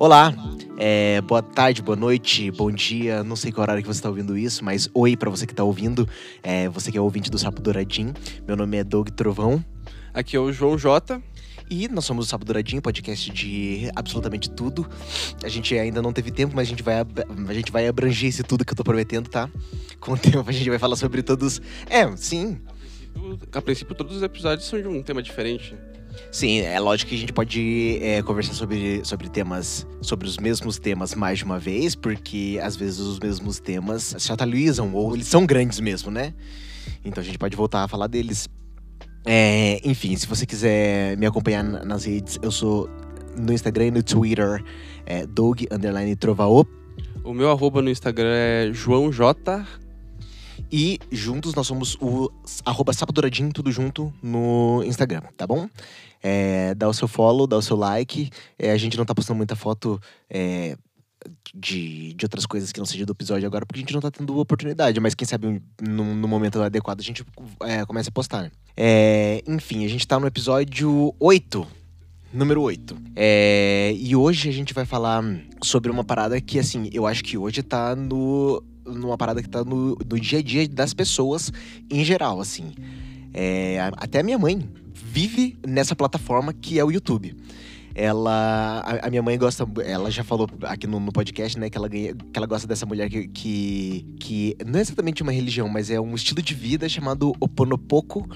Olá, é, boa tarde, boa noite, bom dia. Não sei qual horário que você está ouvindo isso, mas oi para você que está ouvindo. É, você que é ouvinte do Sapo Douradinho. Meu nome é Doug Trovão. Aqui é o João Jota. E nós somos o Sapo Douradinho, podcast de absolutamente tudo. A gente ainda não teve tempo, mas a gente vai, a gente vai abranger esse tudo que eu tô prometendo, tá? Com o tempo a gente vai falar sobre todos. É, sim. A princípio, todos os episódios são de um tema diferente. Sim, é lógico que a gente pode é, conversar sobre, sobre temas, sobre os mesmos temas mais de uma vez, porque às vezes os mesmos temas se atualizam, ou eles são grandes mesmo, né? Então a gente pode voltar a falar deles. É, enfim, se você quiser me acompanhar nas redes, eu sou no Instagram e no Twitter, é Doug Trovao. O meu arroba no Instagram é João J. E juntos nós somos o arroba Sapadoradinho, tudo junto no Instagram, tá bom? É, dá o seu follow, dá o seu like. É, a gente não tá postando muita foto é, de, de outras coisas que não seja do episódio agora, porque a gente não tá tendo oportunidade, mas quem sabe no, no momento adequado a gente é, começa a postar. É, enfim, a gente tá no episódio 8. Número 8. É, e hoje a gente vai falar sobre uma parada que, assim, eu acho que hoje tá no, numa parada que tá no, no dia a dia das pessoas em geral, assim. É, até a minha mãe vive nessa plataforma que é o YouTube ela a, a, minha mãe gosta ela já falou aqui no, no, podcast né que ela ganha, que ela gosta dessa mulher que, que, que não é exatamente uma religião mas é um estilo de vida chamado Oponopoco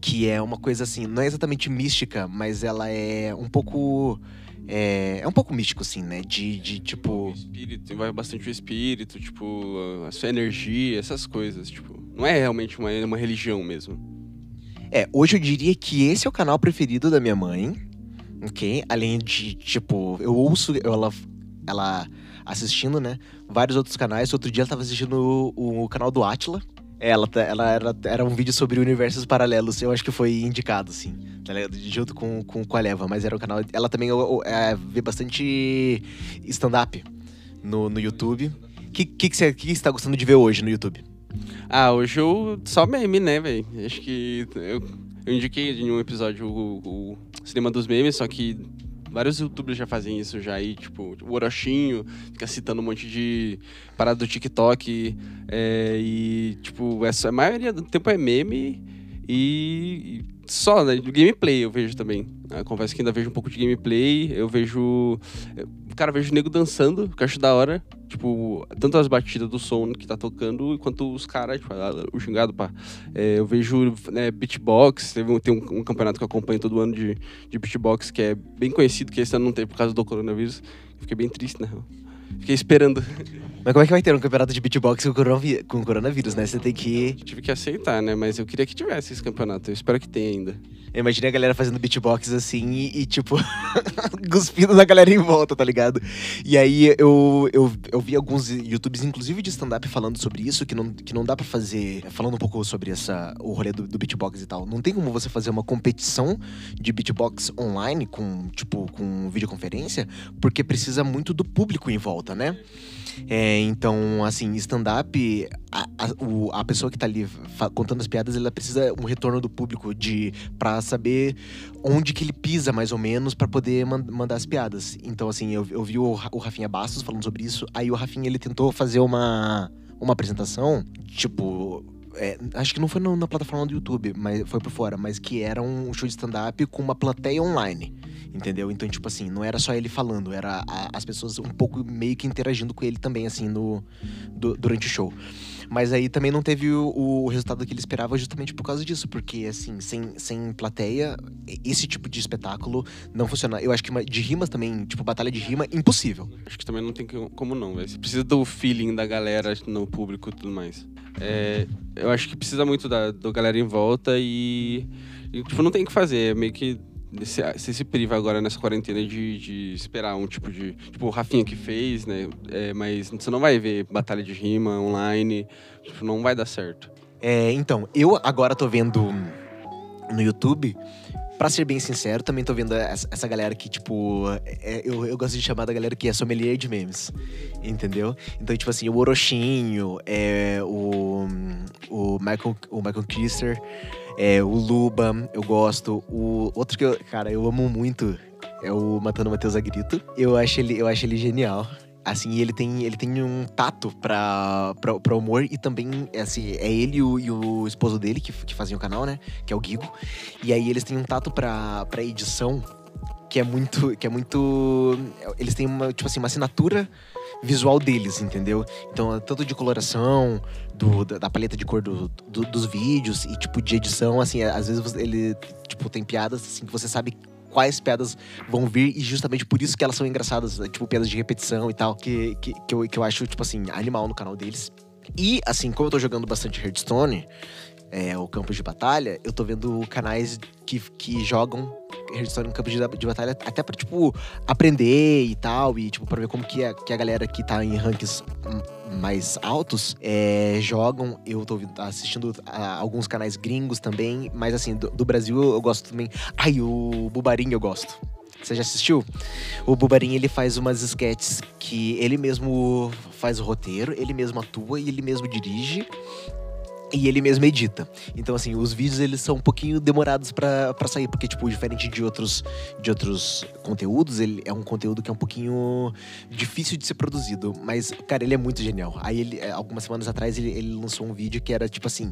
que é uma coisa assim não é exatamente mística mas ela é um pouco é, é um pouco místico, assim, né? De, de tipo. O espírito, envolve bastante o espírito, tipo, a sua energia, essas coisas. Tipo, não é realmente uma, uma religião mesmo. É, hoje eu diria que esse é o canal preferido da minha mãe ok? Além de, tipo, eu ouço ela, ela assistindo, né? Vários outros canais. Outro dia ela tava assistindo o, o canal do Atila. Ela, ela era, era um vídeo sobre universos paralelos. Eu acho que foi indicado, assim. Tá Junto com, com, com a Leva. Mas era um canal. Ela também é, vê bastante stand-up no, no YouTube. O que, que, que, você, que você tá gostando de ver hoje no YouTube? Ah, hoje eu só meme, né, velho? Acho que eu eu indiquei em um episódio o, o cinema dos memes, só que vários youtubers já fazem isso já aí, tipo, o Orochinho fica citando um monte de parada do TikTok é, e, tipo, a maioria do tempo é meme e, e só, né, gameplay eu vejo também. Eu confesso que ainda vejo um pouco de gameplay, eu vejo... Cara, vejo o nego dançando, que eu acho da hora. Tipo, tanto as batidas do som que tá tocando, quanto os caras, tipo, o xingado, pá. É, eu vejo né, beatbox, um, tem um, um, campeonato que eu acompanho todo ano de, de beatbox, que é bem conhecido, que esse ano não tem por causa do coronavírus. Fiquei bem triste, né? Fiquei esperando. Mas como é que vai ter um campeonato de beatbox com, coronaví com coronavírus, né? Você tem que. Tive que aceitar, né? Mas eu queria que tivesse esse campeonato. Eu espero que tenha ainda. Eu imaginei a galera fazendo beatbox assim e, e tipo, cuspindo na galera em volta, tá ligado? E aí eu, eu, eu vi alguns YouTubes, inclusive de stand-up, falando sobre isso, que não, que não dá para fazer. Falando um pouco sobre essa, o rolê do, do beatbox e tal. Não tem como você fazer uma competição de beatbox online com, tipo, com videoconferência, porque precisa muito do público em volta, né? É, então, assim, stand-up, a, a, a, pessoa que tá ali contando as piadas, ela precisa um retorno do público de para saber onde que ele pisa, mais ou menos, para poder man, mandar as piadas. Então, assim, eu, eu vi o, o Rafinha Bastos falando sobre isso, aí o Rafinha, ele tentou fazer uma, uma apresentação, tipo é, acho que não foi na plataforma do YouTube, mas foi por fora, mas que era um show de stand-up com uma plateia online. Entendeu? Então, tipo assim, não era só ele falando, era a, as pessoas um pouco meio que interagindo com ele também, assim, no, do, durante o show. Mas aí também não teve o, o, resultado que ele esperava justamente por causa disso, porque assim, sem, sem plateia, esse tipo de espetáculo não funciona. Eu acho que de rimas também, tipo, batalha de rima, impossível. Acho que também não tem como não, velho. Você precisa do feeling da galera no público e tudo mais. É, eu acho que precisa muito da, da galera em volta e, e, tipo, não tem o que fazer. É meio que você se priva agora nessa quarentena de, de, esperar um tipo de. Tipo, o Rafinha que fez, né? É, mas você não vai ver batalha de rima online. Tipo, não vai dar certo. É, então, eu agora tô vendo no YouTube pra ser bem sincero, também tô vendo essa, galera que, tipo, é- eu, eu gosto de chamar da galera que é sommelier de memes, entendeu? Então, tipo assim, o Orochinho, é, o, o Michael, o Michael Kister, é, o Luba, eu gosto. O outro que eu, cara, eu amo muito é o Matando Matheus Agrito. Eu acho ele, eu acho ele genial. Assim, ele tem, ele tem um tato pra, pra, pra humor e também, assim, é ele e o, e o esposo dele que, que fazem o canal, né? Que é o Guigo. E aí eles têm um tato pra, pra edição que é muito. que é muito. Eles têm uma, tipo assim, uma assinatura visual deles, entendeu? Então, tanto de coloração, do, da, da paleta de cor do, do- dos vídeos e tipo de edição, assim, às vezes ele tipo tem piadas assim que você sabe quais piadas vão vir e justamente por isso que elas são engraçadas, né? tipo piadas de repetição e tal, que, que, que, eu, que eu acho tipo assim animal no canal deles. E assim, como eu tô jogando bastante Hearthstone, é, o campo de batalha, eu tô vendo canais que, que jogam Hearthstone no campo de, de batalha até pra, tipo, aprender e tal, e, tipo, pra ver como que a, que a galera que tá em rankings mais altos é, jogam. Eu tô assistindo a alguns canais gringos também, mas, assim, do, do Brasil eu gosto também. Ai, o Bubarim eu gosto. Você já assistiu? O Bubarim, ele faz umas sketches que ele mesmo faz o roteiro, ele mesmo atua e ele mesmo dirige. E ele mesmo edita. Então, assim, os vídeos eles são um pouquinho demorados pra sair, porque, tipo, diferente de outros, de outros conteúdos, ele é um conteúdo que é um pouquinho difícil de ser produzido. Mas, cara, ele é muito genial. Aí, ele, é, algumas semanas atrás, ele, ele lançou um vídeo que era, tipo assim,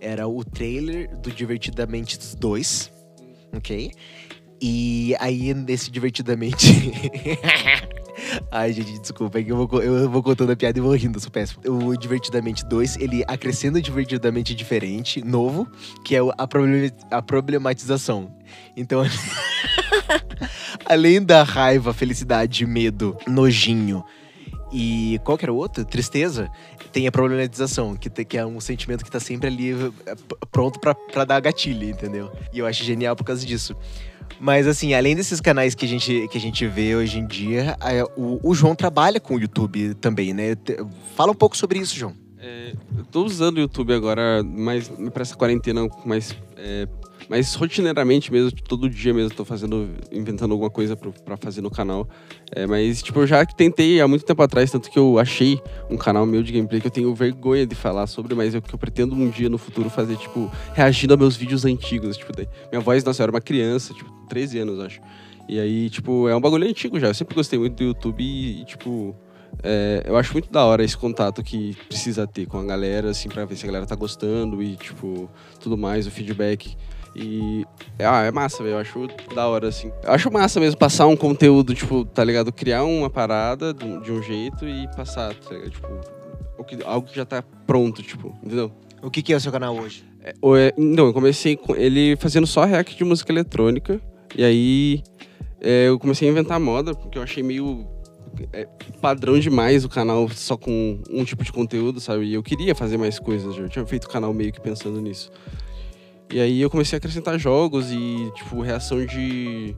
era o trailer do Divertidamente 2, ok? E aí, nesse Divertidamente. Ai, gente, desculpa, é que eu vou, eu vou contando a piada e vou rindo, sou péssimo. O Divertidamente 2, ele acrescenta o Divertidamente diferente, novo, que é a, problema- a problematização. Então, além da raiva, felicidade, medo, nojinho e qual que era o outro? Tristeza, tem a problematização, que, que é um sentimento que tá sempre ali p- pronto pra dar gatilho, entendeu? E eu acho genial por causa disso. Mas assim, além desses canais que a gente, que a gente vê hoje em dia, é, o, o João trabalha com o YouTube também, né? Fala um pouco sobre isso, João. É, eu tô usando o YouTube agora, mais pra essa quarentena, mais, é, mais rotineiramente mesmo, tipo, todo dia mesmo tô fazendo, inventando alguma coisa pra fazer no canal. É, mas, tipo, eu já tentei há muito tempo atrás, tanto que eu achei um canal meu de gameplay que eu tenho vergonha de falar sobre, mas eu, que eu pretendo um dia no futuro fazer, tipo, reagindo a meus vídeos antigos, tipo, daí, minha voz, nossa, eu era uma criança, tipo, 13 anos, acho. E aí, tipo, é um bagulho antigo já, eu sempre gostei muito do YouTube e, tipo... É, eu acho muito da hora esse contato que precisa ter com a galera, assim, pra ver se a galera tá gostando e, tipo, tudo mais, o feedback. E. Ah, é massa, velho. Eu acho da hora, assim. Eu acho massa mesmo passar um conteúdo, tipo, tá ligado? Criar uma parada de um- jeito e passar, tá ligado? Tipo, algo que já tá pronto, tipo, entendeu? O que, que é o seu canal hoje? É, é- não, eu comecei com ele fazendo só react de música eletrônica. E aí é, eu comecei a inventar moda, porque eu achei meio é, padrão demais o canal só com um tipo de conteúdo, sabe? E eu queria fazer mais coisas, eu tinha feito o canal meio que pensando nisso. E aí eu comecei a acrescentar jogos e, tipo, reação de.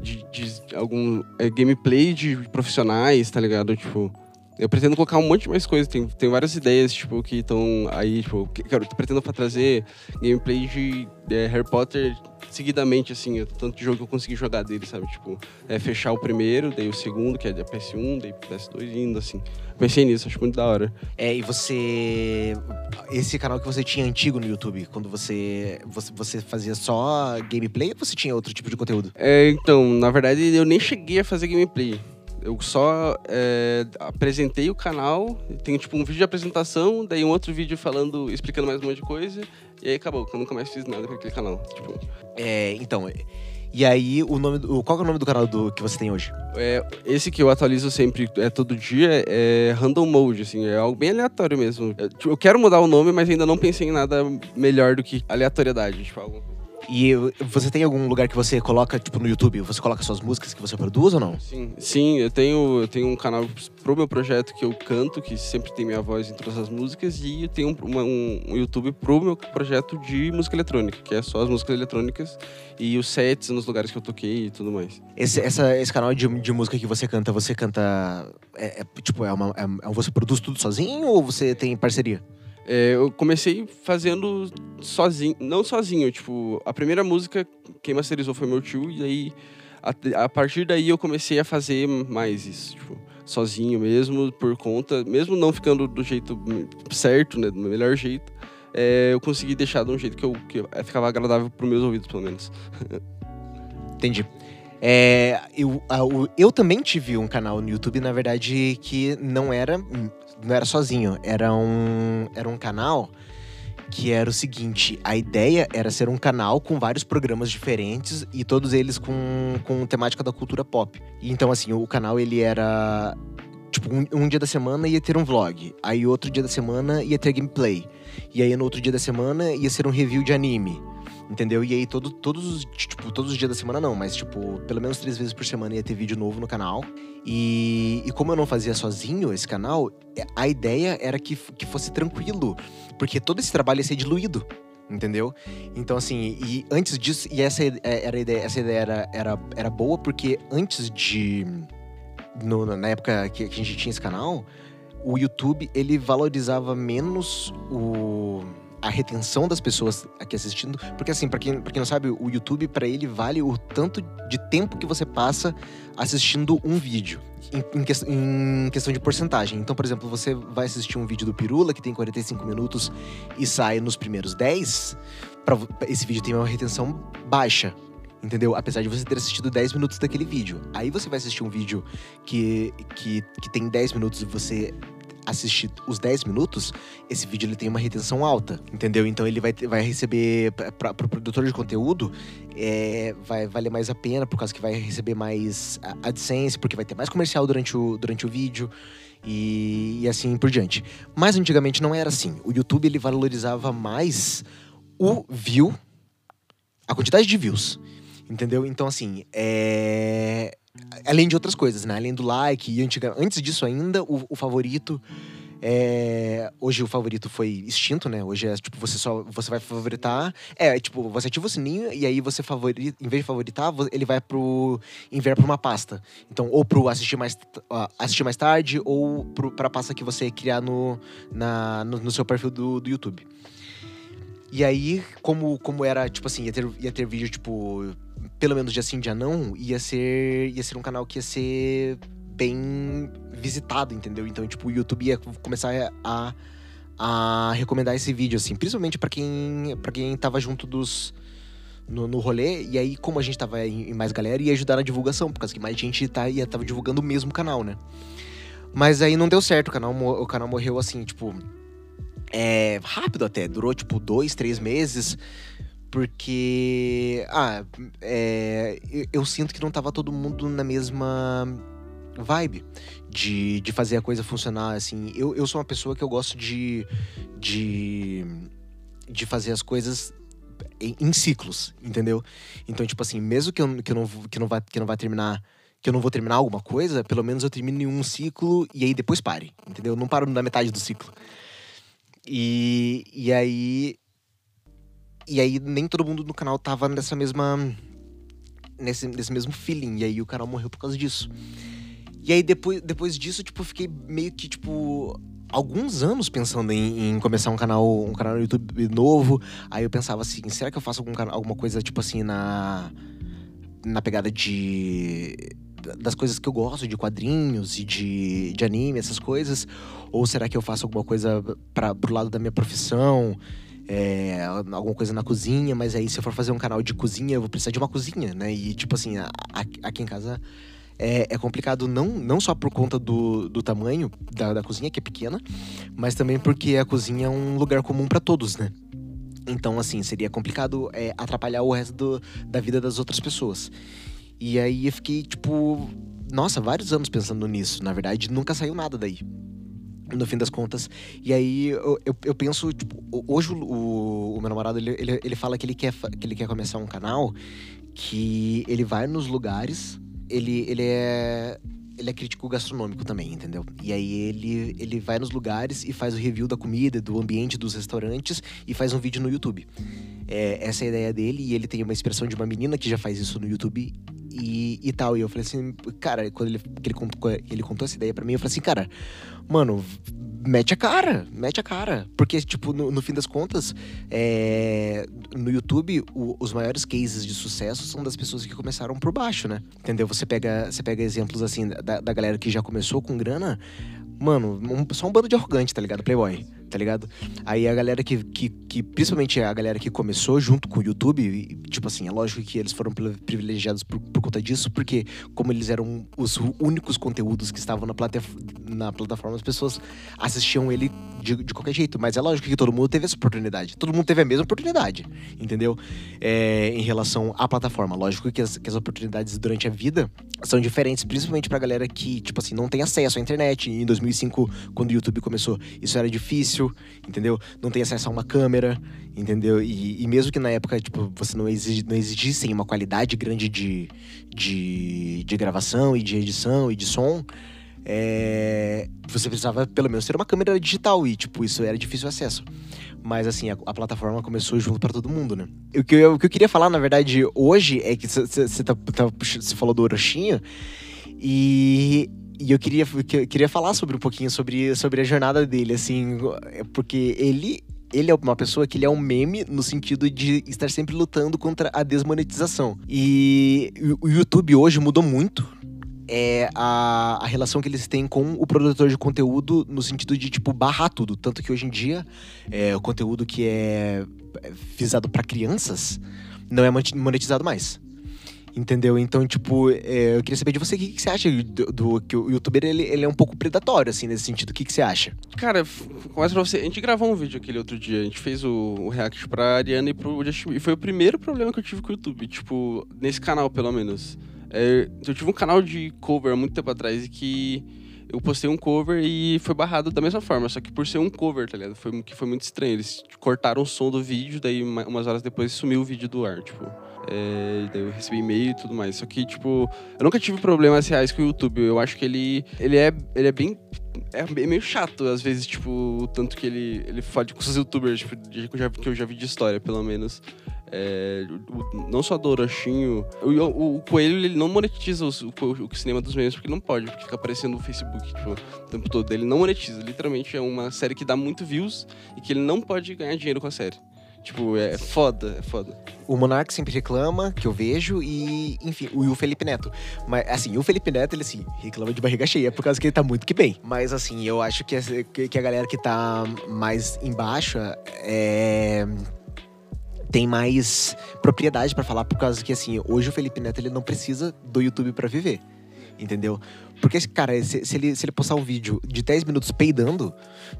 de, de algum. é, gameplay de profissionais, tá ligado? Tipo. Eu pretendo colocar um monte de mais coisas. Tem, tem várias ideias, tipo, que estão aí, tipo, que, eu pra trazer gameplay de é, Harry Potter seguidamente, assim, tanto de jogo que eu consegui jogar dele, sabe? Tipo, é, fechar o primeiro, daí o segundo, que é da PS1, daí PS2 indo, assim. Pensei nisso, acho muito da hora. É, e você. Esse canal que você tinha antigo no YouTube, quando você, você, você fazia só gameplay ou você tinha outro tipo de conteúdo? É, então, na verdade, eu nem cheguei a fazer gameplay. Eu só é, apresentei o canal, tem tipo um vídeo de apresentação, daí um outro vídeo falando, explicando mais um monte de coisa, e aí acabou, eu nunca mais fiz nada com aquele canal. Tipo, É, então. E aí, o nome do, qual é o nome do canal do, que você tem hoje? é, esse que eu atualizo sempre, é todo dia, é Random Mode, assim, é algo bem aleatório mesmo. Eu, tipo, eu quero mudar o nome, mas ainda não pensei em nada melhor do que aleatoriedade, tipo, algo. E você tem algum lugar que você coloca, tipo, no YouTube, você coloca suas músicas que você produz ou não? Sim, sim, eu tenho, eu tenho um canal pro meu projeto que eu canto, que sempre tem minha voz em todas as músicas, e eu tenho um, uma- um- um YouTube pro meu projeto de música eletrônica, que é só as músicas eletrônicas e os sets nos lugares que eu toquei e tudo mais. Esse, essa, esse canal de, de música que você canta, você canta. É, é, tipo, é uma. É, é- você produz tudo sozinho ou você tem parceria? É, eu comecei fazendo sozinho, não sozinho, tipo, a primeira música quem masterizou foi meu tio, e aí a, a partir daí eu comecei a fazer mais isso, tipo, sozinho mesmo, por conta, mesmo não ficando do jeito certo, né, do melhor jeito, é, eu consegui deixar de um jeito que, eu, que ficava agradável para meus ouvidos, pelo menos. Entendi. É, eu, eu também tive um canal no YouTube, na verdade, que não era, não era sozinho. Era um, era um canal que era o seguinte: a ideia era ser um canal com vários programas diferentes e todos eles com, com temática da cultura pop. Então, assim, o canal ele era. Tipo, um, um, dia da semana ia ter um vlog. Aí outro dia da semana ia ter gameplay. E aí no outro dia da semana ia ser um review de anime. Entendeu? E aí todo, todos os. Tipo, todos os dias da semana não, mas tipo, pelo menos três vezes por semana ia ter vídeo novo no canal. E, e como eu não fazia sozinho esse canal, a ideia era que, que fosse tranquilo. Porque todo esse trabalho ia ser diluído entendeu? Então, assim, e antes disso, e essa é, era a ideia, essa ideia era, era, era boa porque antes de. No, na época que a gente tinha esse canal, o YouTube ele valorizava menos o a retenção das pessoas aqui assistindo, porque assim, para quem, pra quem não sabe, o YouTube para ele vale o tanto de tempo que você passa assistindo um vídeo. Em, em, que, em, questão de porcentagem. Então, por exemplo, você vai assistir um vídeo do Pirula que tem 45 minutos e sai nos primeiros 10, pra, esse vídeo tem uma retenção baixa. Entendeu? Apesar de você ter assistido 10 minutos daquele vídeo. Aí você vai assistir um vídeo que, que, que tem 10 minutos e você assistir os 10 minutos, esse vídeo ele tem uma retenção alta, entendeu? Então ele vai, vai receber, para o pro produtor de conteúdo, é, vai valer mais a pena, por causa que vai receber mais AdSense, porque vai ter mais comercial durante o, durante o vídeo. E, e assim por diante. Mas antigamente não era assim. O YouTube ele valorizava mais o view, a quantidade de views. Entendeu? Então, assim, é além de outras coisas, né? Além do like e antiga, antes disso ainda, o, o favorito. É, hoje o favorito foi extinto, né? Hoje é tipo, você só você vai favoritar. É, tipo, você ativa o sininho e aí você favorita, em vez de favoritar, ele vai pro. enviar pra uma pasta. Então, ou pro assistir mais, assistir mais tarde, ou pro, pra pasta que você criar no, na, no, no seu perfil do, do YouTube. E aí, como, como era, tipo assim, ia ter, ia ter vídeo, tipo, pelo menos de assim, dia não, ia ser, ia ser um canal que ia ser bem visitado, entendeu? Então, tipo, o YouTube ia começar a, a recomendar esse vídeo, assim, principalmente para quem, pra quem tava junto dos. No, no rolê, e aí, como a gente tava em, em, mais galera, ia ajudar na divulgação, por causa que mais gente tá, ia, tava divulgando o mesmo canal, né? Mas aí não deu certo, o canal, o canal morreu assim, tipo. É, rápido até, durou tipo dois, três meses. Porque. Ah, é, eu, eu, sinto que não tava todo mundo na mesma vibe de, de fazer a coisa funcionar. Assim, eu, eu sou uma pessoa que eu gosto de. de, de fazer as coisas em, em, ciclos, entendeu? Então, tipo assim, mesmo que eu, que eu, não, que não, vá, que não vá terminar. Que eu não vou terminar alguma coisa, pelo menos eu termino em um ciclo e aí depois pare, entendeu? Eu não paro na metade do ciclo. E, e aí e aí nem todo mundo no canal tava nessa mesma. Nesse, nesse mesmo feeling. E aí o canal morreu por causa disso. E aí depois, depois disso, tipo, fiquei meio que, tipo, alguns anos pensando em, em, começar um canal, um canal no YouTube novo. Aí eu pensava assim, será que eu faço algum, alguma coisa, tipo assim, na. Na pegada de. Das coisas que eu gosto, de quadrinhos e de, de anime, essas coisas? Ou será que eu faço alguma coisa para pro lado da minha profissão? é, alguma coisa na cozinha, mas aí se eu for fazer um canal de cozinha, eu vou precisar de uma cozinha, né? E tipo assim, a, a, aqui em casa é, é, complicado não, não só por conta do, do tamanho da, da cozinha, que é pequena, mas também porque a cozinha é um lugar comum para todos, né? Então, assim, seria complicado é, atrapalhar o resto do, da vida das outras pessoas. E aí eu fiquei, tipo, nossa, vários anos pensando nisso. Na verdade, nunca saiu nada daí no fim das contas. E aí eu, eu, eu penso, tipo, hoje o, o, meu namorado ele, ele, ele fala que ele, quer, que ele quer começar um canal que ele vai nos lugares, ele, ele é. Ele é crítico gastronômico também, entendeu? E aí ele, ele vai nos lugares e faz o review da comida, do ambiente dos restaurantes e faz um vídeo no YouTube. É, essa é a ideia dele e ele tem uma expressão de uma menina que já faz isso no YouTube e, e tal. E eu falei assim, cara, quando ele, ele, contou, ele contou essa ideia para mim, eu falei assim, cara, mano, mete a cara, mete a cara. Porque, tipo, no, no fim das contas, é, no YouTube, o, os maiores cases de sucesso são das pessoas que começaram por baixo, né? Entendeu? Você pega, você pega exemplos, assim, da, da galera que já começou com grana. Mano, um, só um bando de arrogante, tá ligado? Playboy tá ligado? Aí a galera que, que, que, principalmente a galera que começou junto com o YouTube, e, tipo assim, é lógico que eles foram privilegiados por, por, conta disso, porque como eles eram os únicos conteúdos que estavam na, plata, na plataforma, as pessoas assistiam ele de, de, qualquer jeito. Mas é lógico que todo mundo teve essa oportunidade. Todo mundo teve a mesma oportunidade, entendeu? É, em relação à plataforma. Lógico que as, que as oportunidades durante a vida são diferentes, principalmente pra galera que, tipo assim, não tem acesso à internet. Em 2005, quando o YouTube começou, isso era difícil, entendeu? Não tem acesso a uma câmera, entendeu? E, e mesmo que na época, tipo, você não, exig, não exigissem uma qualidade grande de, de, de gravação e de edição e de som, é, você precisava pelo menos ter uma câmera digital e, tipo, isso era difícil acesso. Mas, assim, a, a plataforma começou junto para todo mundo, né? O que, eu, o que eu queria falar, na verdade, hoje é que você tá, tá, falou do Orochinho e e eu queria, eu queria falar sobre um pouquinho sobre, sobre a jornada dele, assim, é porque ele ele é uma pessoa que ele é um meme no sentido de estar sempre lutando contra a desmonetização. E o YouTube hoje mudou muito é a, a relação que eles têm com o produtor de conteúdo no sentido de, tipo, barrar tudo. Tanto que hoje em dia, é, o conteúdo que é, é visado para crianças não é monetizado mais. Entendeu? Então, tipo, é, eu queria saber de você o que, que você acha do, do, que o youtuber ele, ele é um pouco predatório, assim, nesse sentido. O que, que você acha? Cara, começa pra você. A gente gravou um vídeo aquele outro dia. A gente fez o, o react pra Ariana e pro Justin E foi o primeiro problema que eu tive com o YouTube. Tipo, nesse canal, pelo menos. É, eu tive um canal de cover há muito tempo atrás e que eu postei um cover e foi barrado da mesma forma, só que por ser um cover, tá ligado? Foi, que foi muito estranho. Eles cortaram o som do vídeo, daí umas horas depois sumiu o vídeo do ar, tipo. É, daí eu recebi e-mail e tudo mais. Só que, tipo, eu nunca tive problemas reais com o YouTube. Eu acho que ele, ele, é, ele é bem é meio chato, às vezes, tipo, o tanto que ele, ele fode com os youtubers, tipo, que eu, já, que eu já vi de história, pelo menos. É, o, não só do Orochinho. O, o, o, Coelho ele não monetiza o, o, cinema dos memes porque não pode, porque fica aparecendo no Facebook tipo, o tempo todo. Ele não monetiza. Literalmente é uma série que dá muito views e que ele não pode ganhar dinheiro com a série. Tipo, é foda, é foda. O Monark sempre reclama, que eu vejo, e, enfim, o, Felipe Neto. Mas, assim, o Felipe Neto, ele, assim, reclama de barriga cheia por causa que ele tá muito que bem. Mas, assim, eu acho que, que a galera que tá mais embaixo é tem mais propriedade para falar por causa que assim, hoje o Felipe Neto ele não precisa do YouTube para viver. Entendeu? Porque, cara, se, se, ele, se ele postar um vídeo de 10 minutos peidando,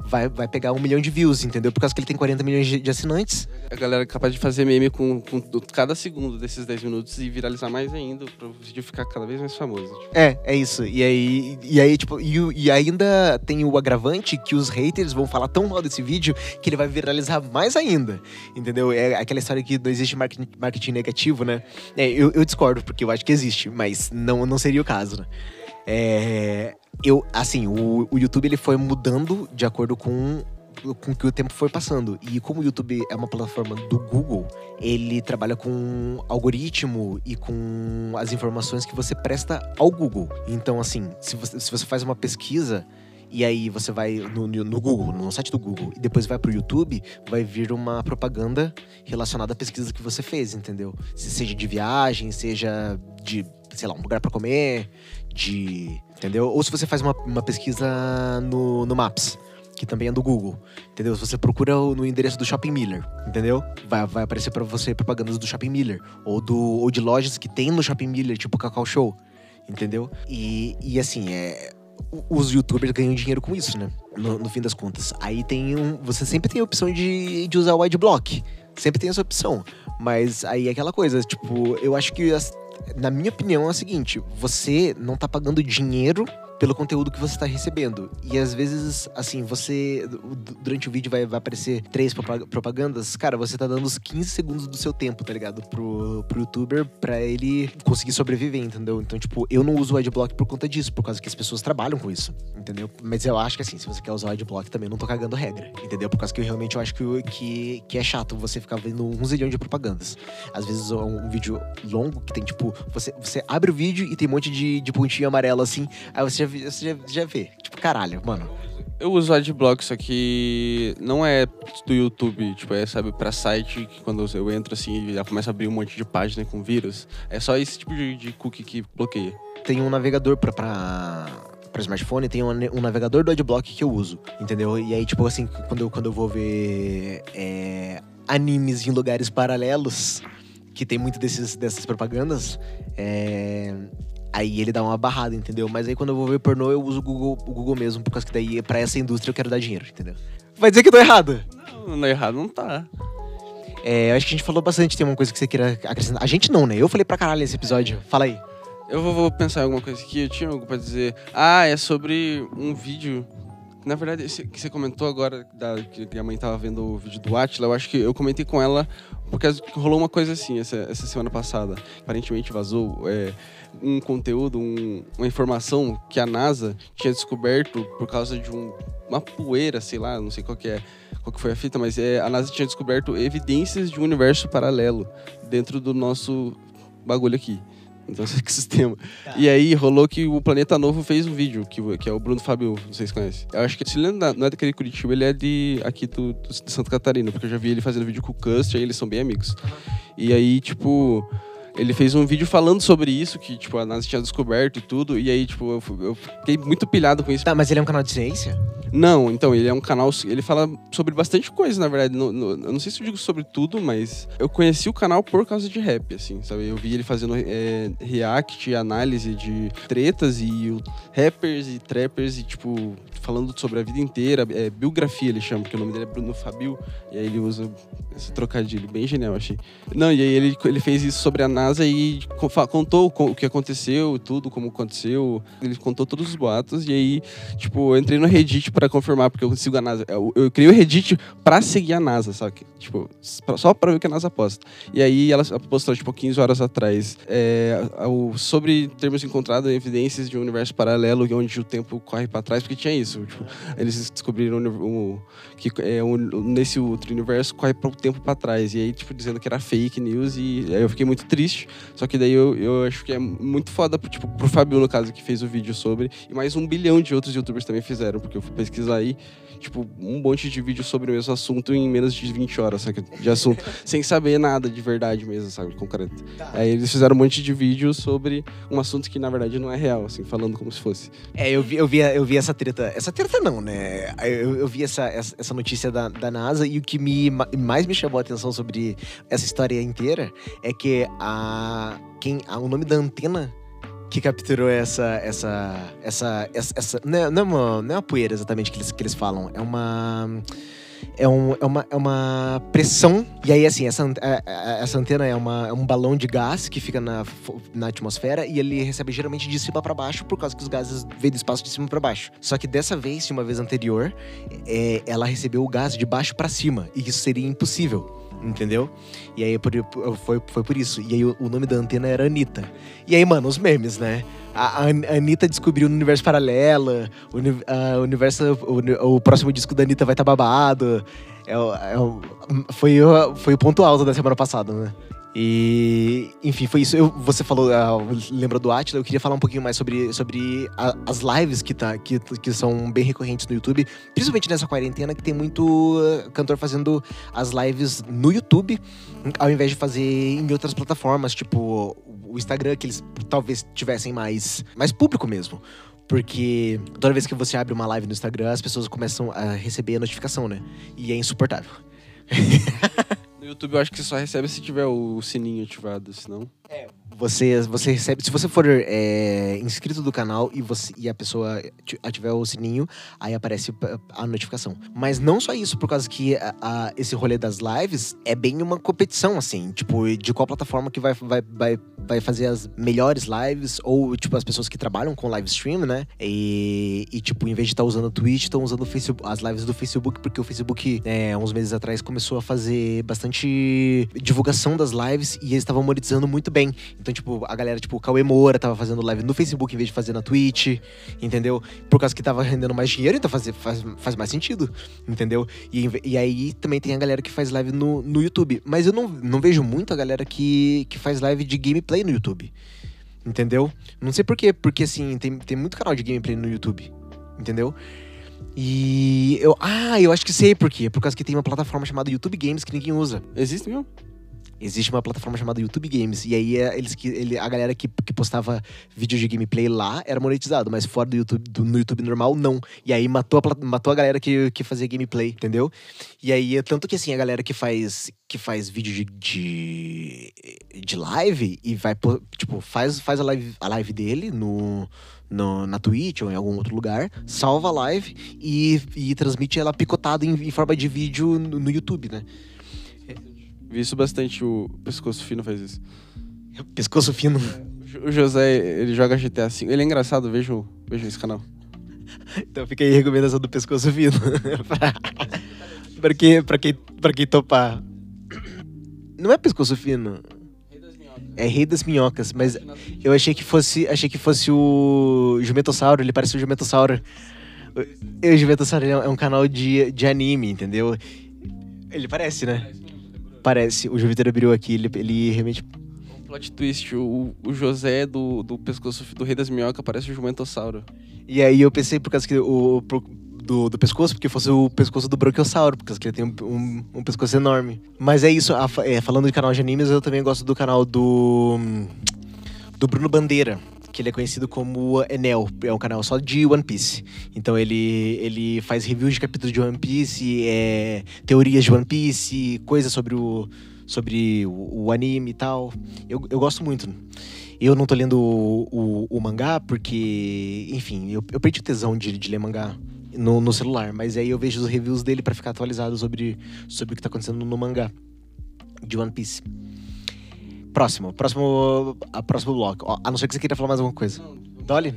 vai, vai pegar um milhão de views, entendeu? Por causa que ele tem 40 milhões de, de assinantes. A galera é capaz de fazer meme com, com, cada segundo desses 10 minutos e viralizar mais ainda, para o vídeo ficar cada vez mais famoso. Tipo. É, é isso. E aí, e aí tipo, e, e ainda tem o agravante que os haters vão falar tão mal desse vídeo que ele vai viralizar mais ainda, entendeu? É aquela história que não existe marketing, marketing negativo, né? É, eu, eu discordo, porque eu acho que existe, mas não, não seria o caso, né? É, eu, assim, o, o YouTube ele foi mudando de acordo com com que o tempo foi passando. E como o YouTube é uma plataforma do Google, ele trabalha com algoritmo e com as informações que você presta ao Google. Então, assim, se você, se você faz uma pesquisa e aí você vai no, no, Google, no site do Google, e depois vai pro YouTube, vai vir uma propaganda relacionada à pesquisa que você fez, entendeu? Se seja de viagem, seja de, sei lá, um lugar para comer, de. Entendeu? Ou se você faz uma, uma pesquisa no, no Maps, que também é do Google, entendeu? Se você procura no endereço do Shopping Miller, entendeu? Vai, vai aparecer para você propagandas do Shopping Miller, ou, do, ou de lojas que tem no Shopping Miller, tipo Cacau Show, entendeu? E, e assim, é, os youtubers ganham dinheiro com isso, né? No, no, fim das contas. Aí tem um. Você sempre tem a opção de, de usar o adblock. Sempre tem essa opção. Mas aí é aquela coisa, tipo, eu acho que as, na minha opinião, é o seguinte: você não tá pagando dinheiro pelo conteúdo que você está recebendo. E às vezes, assim, você. Durante o vídeo vai, vai aparecer três propagandas. Cara, você tá dando os 15 segundos do seu tempo, tá ligado? Pro, pro youtuber pra ele conseguir sobreviver, entendeu? Então, tipo, eu não uso o adblock por conta disso, por causa que as pessoas trabalham com isso, entendeu? Mas eu acho que, assim, se você quer usar o adblock também, não tô cagando regra, entendeu? Por causa que eu realmente eu acho que, que, que é chato você ficar vendo um zilhão de propagandas. Às vezes, um, um vídeo longo que tem, tipo, você, você abre o vídeo e tem um monte de, de pontinho amarelo assim, aí você já, você já, já vê. Tipo, caralho, mano. Eu uso Adblock, só que não é do YouTube, tipo, é, sabe, pra site, que quando eu entro assim, já começa a abrir um monte de página com vírus. É só esse tipo de, de cookie que bloqueia. Tem um navegador pra, pra, pra smartphone, tem um, um navegador do Adblock que eu uso, entendeu? E aí, tipo assim, quando eu, quando eu vou ver é, animes em lugares paralelos, que tem muito desses, dessas propagandas, é, Aí ele dá uma barrada, entendeu? Mas aí quando eu vou ver pornô, eu uso o Google, o Google mesmo, por causa que daí pra essa indústria eu quero dar dinheiro, entendeu? Vai dizer que eu tô errado. Não, não é errado não tá. É, acho que a gente falou bastante, tem uma coisa que você queira acrescentar. A gente não, né? Eu falei pra caralho nesse episódio. Fala aí. Eu vou, vou pensar em alguma coisa aqui. Eu tinha algo pra dizer. Ah, é sobre um vídeo. Na verdade, esse que você comentou agora, da, que a mãe tava vendo o vídeo do Atila, eu acho que eu comentei com ela, porque rolou uma coisa assim essa, essa semana passada. Aparentemente vazou é, um conteúdo, um, uma informação que a NASA tinha descoberto por causa de um, uma poeira, sei lá, não sei qual que é, qual que foi a fita, mas é, a NASA tinha descoberto evidências de um universo paralelo dentro do nosso bagulho aqui. Então, esse sistema. Tá. E aí rolou que o Planeta Novo fez um vídeo, que, que é o Bruno Fábio, não sei se conhece. Eu acho que se ele não é daquele Curitiba, ele é de aqui do, do, de Santa Catarina, porque eu já vi ele fazendo vídeo com o Cust, aí eles são bem amigos. E aí, tipo ele fez um vídeo falando sobre isso, que, tipo, a NASA tinha descoberto e tudo, e aí, tipo, eu, eu fiquei muito pilhado com isso. Tá, mas ele é um canal de ciência? Não, então, ele é um canal. Ele fala sobre bastante coisa, na verdade. No, no, eu não sei se eu digo sobre tudo, mas eu conheci o canal por causa de rap, assim, sabe? Eu vi ele fazendo é, react, análise de tretas e o, rappers e trappers e, tipo, falando sobre a vida inteira. É, biografia ele chama, porque o nome dele é Bruno Fabio, e aí ele usa esse trocadilho, bem genial, achei. Não, e aí ele, ele fez isso sobre a NASA e contou o que aconteceu, tudo, como aconteceu. Ele contou todos os boatos, e aí, tipo, eu entrei no Reddit para confirmar, porque eu sigo a NASA. Eu, eu criei o Reddit para seguir a NASA, sabe? Tipo, só para ver o que a NASA posta. E aí ela postou, tipo, 15 horas atrás, é, sobre termos encontrados evidências de um universo paralelo onde o tempo corre para trás, porque tinha isso. Tipo, eles descobriram um, que é, um, nesse outro universo corre o tempo para trás. E aí, tipo, dizendo que era fake news. E aí eu fiquei muito triste. Só que daí eu, eu acho que é muito foda, tipo, pro Fabio, no caso, que fez o vídeo sobre. E mais um bilhão de outros youtubers também fizeram, porque eu fui pesquisar aí, tipo, um monte de vídeo sobre o mesmo assunto em menos de 20 horas, sabe? De assunto, sem saber nada de verdade mesmo, sabe? Concreto. Tá. Aí eles fizeram um monte de vídeos sobre um assunto que na verdade não é real, assim, falando como se fosse. É, eu vi, eu vi, eu vi essa treta. Essa treta não, né? Eu, eu vi essa, essa notícia da, da NASA e o que me, mais me chamou a atenção sobre essa história inteira é que a. Quem, a, o nome da antena que capturou essa. essa. essa. essa, essa não, é, não, é uma, não é uma poeira exatamente que eles, que eles falam. É uma. É, um, é, uma, é uma pressão. E aí, assim, essa, é, é, essa antena é, uma, é um balão de gás que fica na, na atmosfera e ele recebe geralmente de cima para baixo, por causa que os gases vêm do espaço de cima para baixo. Só que dessa vez, de uma vez anterior, é, ela recebeu o gás de baixo para cima. E isso seria impossível entendeu? E aí por, foi, foi por isso. E aí o, o, nome da antena era Anitta. E aí, mano, os memes, né? A, a Anitta descobriu no universo paralelo, o, universo, o, o próximo disco da Anitta vai estar tá babado. É, é, foi, foi o ponto alto da semana passada, né? E, enfim, foi isso. Eu, você falou, uh, lembra do Atila, eu queria falar um pouquinho mais sobre, sobre a, as lives que, tá, que, que são bem recorrentes no YouTube, principalmente nessa quarentena, que tem muito uh, cantor fazendo as lives no YouTube, ao invés de fazer em outras plataformas, tipo o Instagram, que eles talvez tivessem mais, mais público mesmo. Porque toda vez que você abre uma live no Instagram, as pessoas começam a receber a notificação, né? E é insuportável. YouTube eu acho que só recebe se tiver o sininho ativado, senão. É, você, você recebe. Se você for é, inscrito do canal e, você, e a pessoa ativer o sininho, aí aparece a notificação. Mas não só isso, por causa que a, a, esse rolê das lives é bem uma competição, assim. Tipo, de qual plataforma que vai, vai, vai, vai fazer as melhores lives, ou, tipo, as pessoas que trabalham com live stream, né? E, e tipo, em vez de estar tá usando o Twitch, estão usando Facebook, as lives do Facebook, porque o Facebook, é, uns meses atrás, começou a fazer bastante divulgação das lives e eles estavam monetizando muito bem. Então, então, tipo, a galera, tipo, o Cauê Moura tava fazendo live no Facebook em vez de fazer na Twitch, entendeu? Por causa que tava rendendo mais dinheiro, então faz, faz, faz mais sentido, entendeu? E, e aí também tem a galera que faz live no, no YouTube. Mas eu não, não vejo muito a galera que, que faz live de gameplay no YouTube. Entendeu? Não sei por quê, porque assim, tem, tem muito canal de gameplay no YouTube. Entendeu? E eu. Ah, eu acho que sei por quê. Por causa que tem uma plataforma chamada YouTube Games que ninguém usa. Existe mesmo? Existe uma plataforma chamada YouTube Games. E aí é, eles ele, a galera que, que postava vídeo de gameplay lá era monetizado, mas fora do YouTube, do, no YouTube normal, não. E aí matou a, matou a galera que, que fazia gameplay, entendeu? E aí, é tanto que assim, a galera que faz, que faz vídeo de, de, de live e vai, tipo, faz, faz a, live, a live dele no. No, na Twitch ou em algum outro lugar, salva a live e, e transmite ela picotada em, em forma de vídeo no, no YouTube, né? Vi isso bastante, o Pescoço Fino faz isso. Pescoço Fino. O José, ele joga GTA V. Ele é engraçado, vejo, vejo esse canal. então fica aí a recomendação do Pescoço Fino. pra, quem, pra, quem, pra quem topar. Não é Pescoço Fino. É Rei das Minhocas, mas eu achei que fosse, achei que fosse o Jumentossauro, ele parece o Jumentossauro. O, o Jumentossauro é um canal de, de anime, entendeu? Ele parece, né? Parece. O Júpiter abriu aqui, ele, ele realmente. Um plot twist: o, o José do, do pescoço do Rei das Minhocas parece o Jumentossauro. E aí eu pensei por causa que o. Do, do pescoço, porque fosse o pescoço do Brachiosauro, porque ele tem um, um, um, pescoço enorme. Mas é isso, a, é, falando de canal de animes, eu também gosto do canal do. do Bruno Bandeira que ele é conhecido como Enel, é um canal só de One Piece. Então ele, ele faz reviews de capítulos de One Piece, é, teorias de One Piece, coisas sobre o, sobre o, o, anime e tal. Eu, eu gosto muito. Eu não tô lendo o, o, o mangá porque, enfim, eu, eu perdi o tesão de, de ler mangá no, no, celular, mas aí eu vejo os reviews dele para ficar atualizado sobre, sobre o que tá acontecendo no mangá de One Piece. Próximo, próximo, próximo bloco. A não ser que você queira falar mais alguma coisa. Dolly?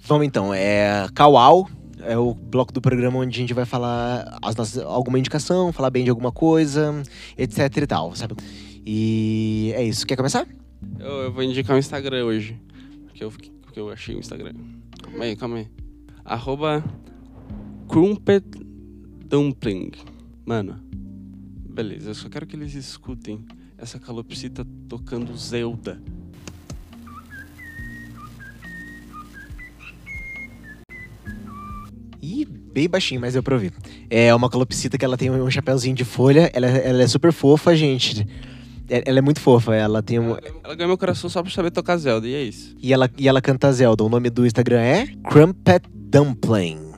Vamos então. É Kawal é o bloco do programa onde a gente vai falar as nossas, alguma indicação, falar bem de alguma coisa, etc e tal, sabe? E é isso. Quer começar? Eu, eu vou indicar o Instagram hoje. Porque eu, porque eu achei o Instagram. Calma aí, calma aí. Arroba Crumpet Dumpling. Mano, beleza. Eu só quero que eles escutem essa calopsita tocando Zelda. Ih, bem baixinho, mas eu pra ouvir. É uma calopsita que ela tem um chapéuzinho de folha, ela, ela é super fofa, gente. É, ela é muito fofa, ela tem um... Ela ganhou meu coração só por saber tocar Zelda, e é isso. E ela, e ela canta Zelda. O nome do Instagram é Crumpet Dumpling.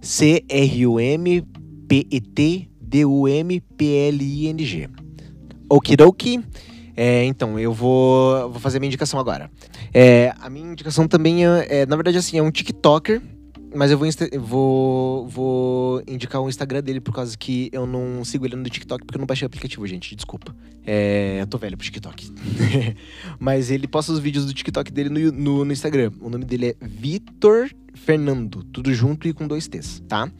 C-R-U-M-P-E-T-D-U-M-P-L-I-N-G. Okidoki. É, então, eu vou, vou fazer minha indicação agora. É, a minha indicação também é, é, na verdade, assim, é um TikToker, mas eu vou, vou, vou indicar o Instagram dele por causa que eu não sigo ele no TikTok porque eu não baixei o aplicativo, gente. Desculpa. É, eu tô velho pro TikTok. mas ele posta os vídeos do TikTok dele no, no, no Instagram. O nome dele é Vitor Fernando, tudo junto e com dois T's, tá?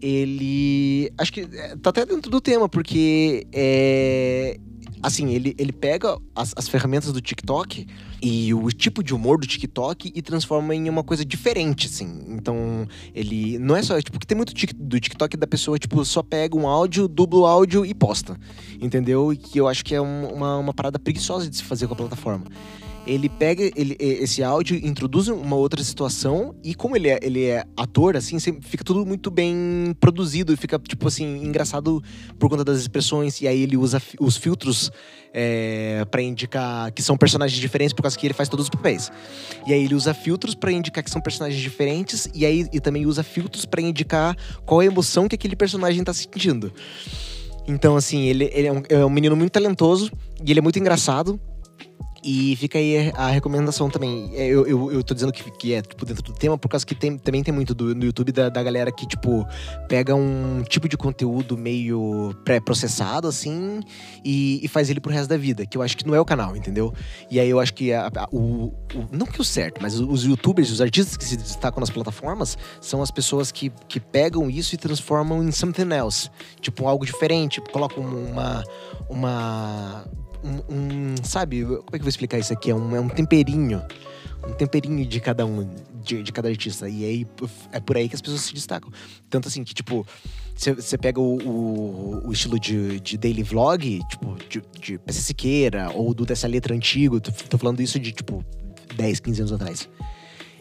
Ele. Acho que é, tá até dentro do tema, porque é. Assim, ele, ele pega as, as ferramentas do TikTok e o tipo de humor do TikTok e transforma em uma coisa diferente, assim. Então, ele. Não é só. Tipo, que tem muito do TikTok da pessoa, tipo, só pega um áudio, dubla o áudio e posta. Entendeu? E que eu acho que é uma, uma parada preguiçosa de se fazer com a plataforma ele pega ele, esse áudio, introduz uma outra situação e como ele é, ele é ator, assim, fica tudo muito bem produzido e fica, tipo assim, engraçado por conta das expressões. E aí ele usa os filtros é, para indicar que são personagens diferentes por causa que ele faz todos os papéis. E aí ele usa filtros para indicar que são personagens diferentes e aí e também usa filtros para indicar qual é a emoção que aquele personagem tá sentindo. Então, assim, ele, ele é, um, é um menino muito talentoso e ele é muito engraçado. E fica aí a recomendação também. É, eu, eu, eu tô dizendo que, que é tipo, dentro do tema, por causa que tem, também tem muito do, no YouTube da, da galera que, tipo, pega um tipo de conteúdo meio pré-processado, assim, e, e, faz ele pro resto da vida, que eu acho que não é o canal, entendeu? E aí eu acho que a, a, o, o, Não que o certo, mas os youtubers, os artistas que se destacam nas plataformas, são as pessoas que, que pegam isso e transformam em something else. Tipo, algo diferente, colocam uma. uma um, um, Sabe, como é que eu vou explicar isso aqui? É um, é um temperinho. Um temperinho de cada um, de, de cada artista. E aí é por aí que as pessoas se destacam. Tanto assim que, tipo, você pega o, o, o, estilo de, de daily vlog, tipo, de, de PC Siqueira, ou do dessa letra antigo, tô, tô falando isso de, tipo, 10, 15 anos atrás.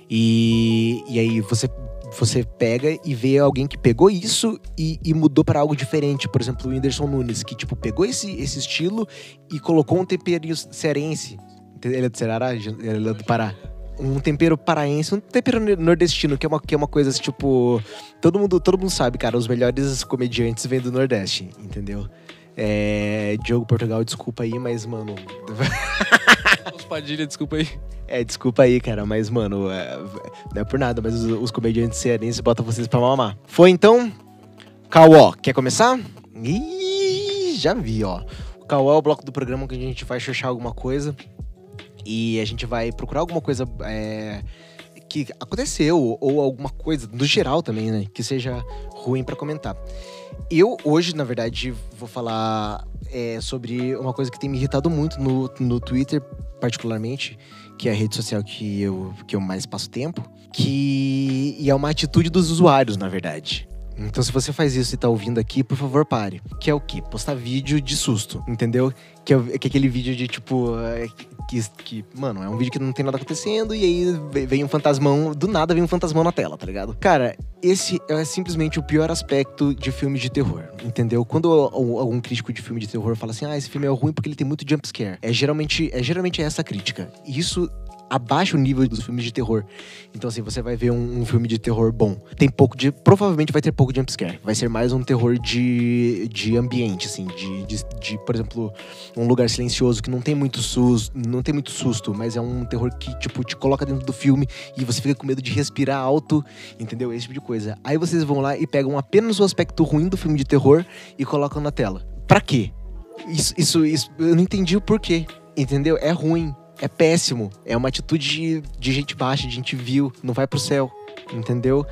E, e aí você você pega e vê alguém que pegou isso e, e mudou para algo diferente. Por exemplo, o Whindersson Nunes, que tipo pegou esse, esse estilo e colocou um temperinho cearense. Ele é do Ceará? Ele é do Pará um tempero paraense, um tempero nordestino, que é uma, que é uma coisa assim, tipo. Todo mundo, todo mundo sabe, cara, os melhores comediantes vêm do Nordeste, entendeu? É, Diogo Portugal, desculpa aí, mas, mano. Padilha, desculpa aí. É, desculpa aí, cara, mas, mano, é, não é por nada, mas os, os comediantes cearenses botam vocês pra mamar. Foi então? Cauó, quer começar? Ih, já vi, ó. O Cauó é o bloco do programa que a gente vai fechar alguma coisa e a gente vai procurar alguma coisa é, que aconteceu ou alguma coisa, no geral também, né, que seja ruim para comentar. Eu hoje, na verdade, vou falar é, sobre uma coisa que tem me irritado muito no, no Twitter, particularmente, que é a rede social que eu, que eu mais passo tempo, que e é uma atitude dos usuários, na verdade. Então, se você faz isso e tá ouvindo aqui, por favor, pare. Que é o quê? Postar vídeo de susto, entendeu? Que é, que é aquele vídeo de tipo. É, que, que, mano, é um vídeo que não tem nada acontecendo e aí vem um fantasmão. Do nada vem um fantasmão na tela, tá ligado? Cara, esse é simplesmente o pior aspecto de filme de terror, entendeu? Quando algum crítico de filme de terror fala assim, ah, esse filme é ruim porque ele tem muito jumpscare. É geralmente, é geralmente essa crítica. E isso abaixa o nível dos filmes de terror. Então, assim, você vai ver um, um, filme de terror bom. Tem pouco de. Provavelmente vai ter pouco de jumpscare. Vai ser mais um terror de, de ambiente, assim. De, de, de, por exemplo, um lugar silencioso que não tem muito susto, não tem muito susto, mas é um terror que, tipo, te coloca dentro do filme e você fica com medo de respirar alto, entendeu? Esse tipo de coisa. Aí vocês vão lá e pegam apenas o aspecto ruim do filme de terror e colocam na tela. Pra quê? Isso, isso, isso eu não entendi o porquê. Entendeu? É ruim é péssimo. É uma atitude de, de gente baixa, de gente vil, não vai pro céu. Entendeu?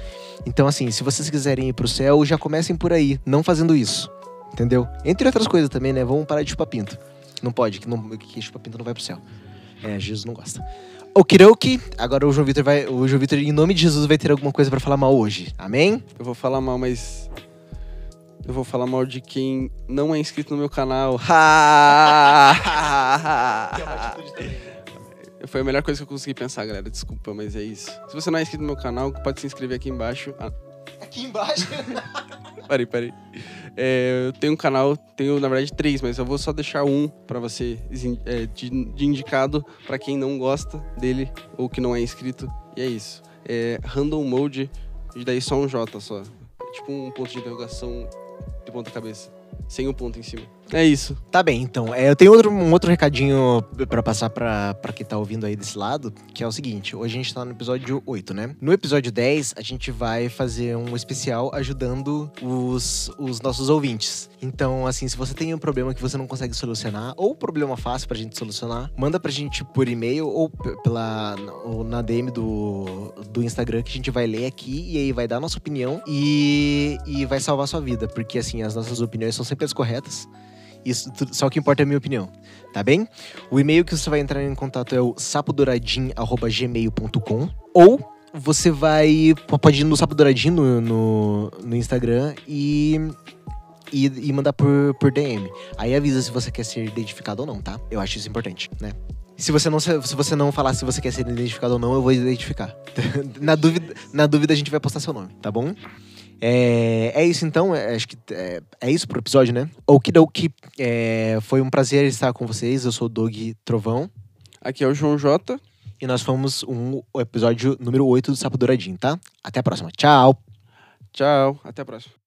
Então, assim, se vocês quiserem ir pro céu, já comecem por aí, não fazendo isso. Entendeu? Entre outras coisas também, né? Vamos parar de chupar pinto. Não pode, que, não, que chupar pinto não vai pro céu. É, Jesus não gosta. Okidoki, agora o João Vitor vai. O João Vitor, em nome de Jesus, vai ter alguma coisa para falar mal hoje. Amém? Eu vou falar mal, mas eu vou falar mal de quem não é inscrito no meu canal. Foi a melhor coisa que eu consegui pensar, galera. Desculpa, mas é isso. Se você não é inscrito no meu canal, pode se inscrever aqui embaixo. Ah. Aqui embaixo? parei, parei. É, eu tenho um canal, tenho na verdade três, mas eu vou só deixar um para você é, de, de, indicado para quem não gosta dele ou que não é inscrito. E é isso. É Random Mode, e daí só um J só. É tipo um ponto de interrogação de ponta cabeça sem o um ponto em cima. É isso. Tá bem, então. É, eu tenho outro, um outro recadinho para passar para quem tá ouvindo aí desse lado, que é o seguinte: hoje a gente tá no episódio 8, né? No episódio 10, a gente vai fazer um especial ajudando os, os nossos ouvintes. Então, assim, se você tem um problema que você não consegue solucionar, ou problema fácil pra gente solucionar, manda pra gente por e-mail ou pela, ou na DM do, do Instagram que a gente vai ler aqui e aí vai dar a nossa opinião e, e vai salvar a sua vida. Porque, assim, as nossas opiniões são sempre as corretas. Isso, só o que importa é a minha opinião, tá bem? O e-mail que você vai entrar em contato é o sapodouradinho.gmail.com ou você vai. Pode ir no Sapo Douradinho no, no, no Instagram e, e, e, mandar por, por DM. Aí avisa se você quer ser identificado ou não, tá? Eu acho isso importante, né? Se você não, se você não falar se você quer ser identificado ou não, eu vou identificar. na, dúvida, na dúvida, a gente vai postar seu nome, tá bom? É, é isso então, é, acho que é, é isso pro episódio, né? Okidoki, é, foi um prazer estar com vocês, eu sou o Doug Trovão. Aqui é o João Jota. E nós fomos um, o episódio número 8 do Sapo Douradinho, tá? Até a próxima. Tchau! Tchau, até a próxima.